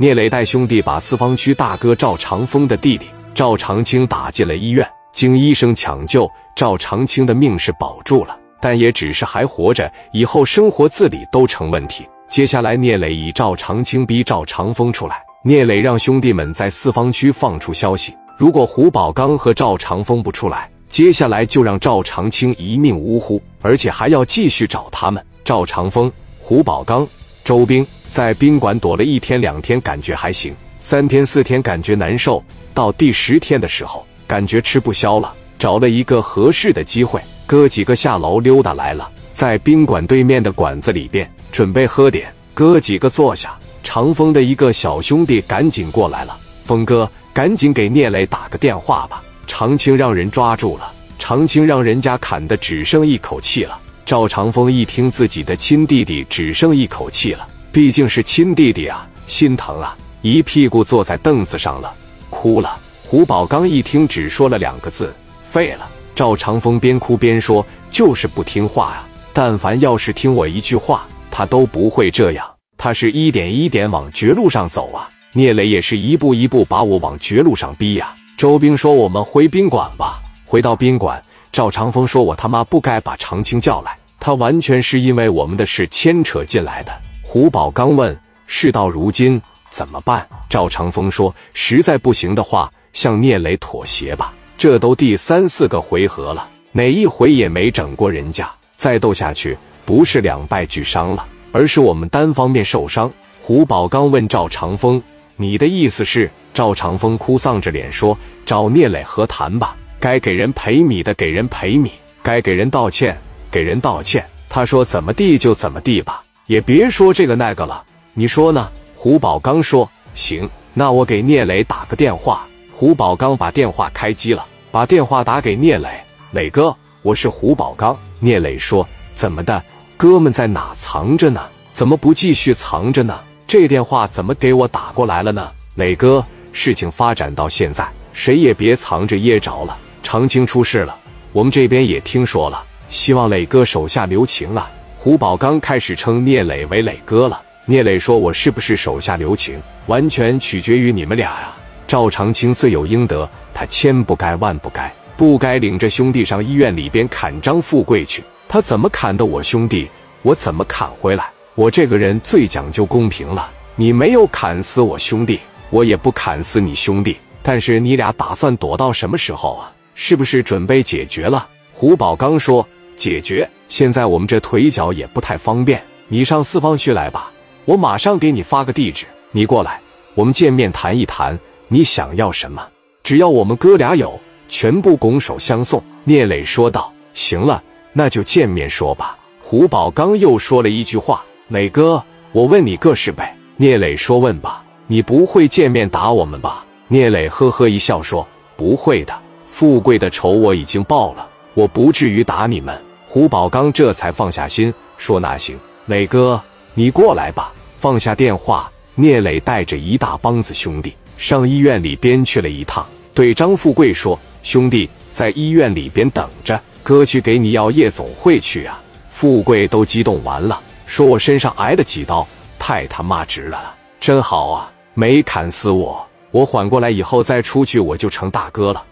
聂磊带兄弟把四方区大哥赵长风的弟弟赵长青打进了医院，经医生抢救，赵长青的命是保住了，但也只是还活着，以后生活自理都成问题。接下来，聂磊以赵长青逼赵长风出来，聂磊让兄弟们在四方区放出消息，如果胡宝刚和赵长风不出来，接下来就让赵长青一命呜呼，而且还要继续找他们。赵长风、胡宝刚、周兵在宾馆躲了一天两天，感觉还行；三天四天感觉难受，到第十天的时候，感觉吃不消了，找了一个合适的机会，哥几个下楼溜达来了，在宾馆对面的馆子里边准备喝点，哥几个坐下，长风的一个小兄弟赶紧过来了，峰哥，赶紧给聂磊打个电话吧。长青让人抓住了，长青让人家砍的只剩一口气了。赵长风一听自己的亲弟弟只剩一口气了，毕竟是亲弟弟啊，心疼啊，一屁股坐在凳子上了，哭了。胡宝刚一听只说了两个字：废了。赵长风边哭边说：“就是不听话啊，但凡要是听我一句话，他都不会这样。他是一点一点往绝路上走啊，聂磊也是一步一步把我往绝路上逼呀。”周兵说：“我们回宾馆吧。”回到宾馆。赵长风说：“我他妈不该把长青叫来，他完全是因为我们的事牵扯进来的。”胡宝刚问：“事到如今怎么办？”赵长风说：“实在不行的话，向聂磊妥协吧。这都第三四个回合了，哪一回也没整过人家，再斗下去不是两败俱伤了，而是我们单方面受伤。”胡宝刚问赵长风：“你的意思是？”赵长风哭丧着脸说：“找聂磊和谈吧。”该给人赔米的给人赔米，该给人道歉给人道歉。他说怎么地就怎么地吧，也别说这个那个了。你说呢？胡宝刚说行，那我给聂磊打个电话。胡宝刚把电话开机了，把电话打给聂磊。磊哥，我是胡宝刚。聂磊说怎么的，哥们在哪藏着呢？怎么不继续藏着呢？这电话怎么给我打过来了呢？磊哥，事情发展到现在，谁也别藏着掖着了。长青出事了，我们这边也听说了，希望磊哥手下留情啊！胡宝刚开始称聂磊为磊哥了。聂磊说：“我是不是手下留情，完全取决于你们俩呀。”赵长青罪有应得，他千不该万不该，不该领着兄弟上医院里边砍张富贵去。他怎么砍的我兄弟，我怎么砍回来。我这个人最讲究公平了，你没有砍死我兄弟，我也不砍死你兄弟。但是你俩打算躲到什么时候啊？是不是准备解决了？胡宝刚说：“解决。现在我们这腿脚也不太方便，你上四方区来吧，我马上给你发个地址，你过来，我们见面谈一谈，你想要什么？只要我们哥俩有，全部拱手相送。”聂磊说道：“行了，那就见面说吧。”胡宝刚又说了一句话：“磊哥，我问你个事呗。”聂磊说：“问吧，你不会见面打我们吧？”聂磊呵呵一笑说：“不会的。”富贵的仇我已经报了，我不至于打你们。胡宝刚这才放下心，说：“那行，磊哥，你过来吧。”放下电话，聂磊带着一大帮子兄弟上医院里边去了一趟，对张富贵说：“兄弟，在医院里边等着，哥去给你要夜总会去啊。”富贵都激动完了，说：“我身上挨了几刀，太他妈值了，真好啊，没砍死我，我缓过来以后再出去，我就成大哥了。”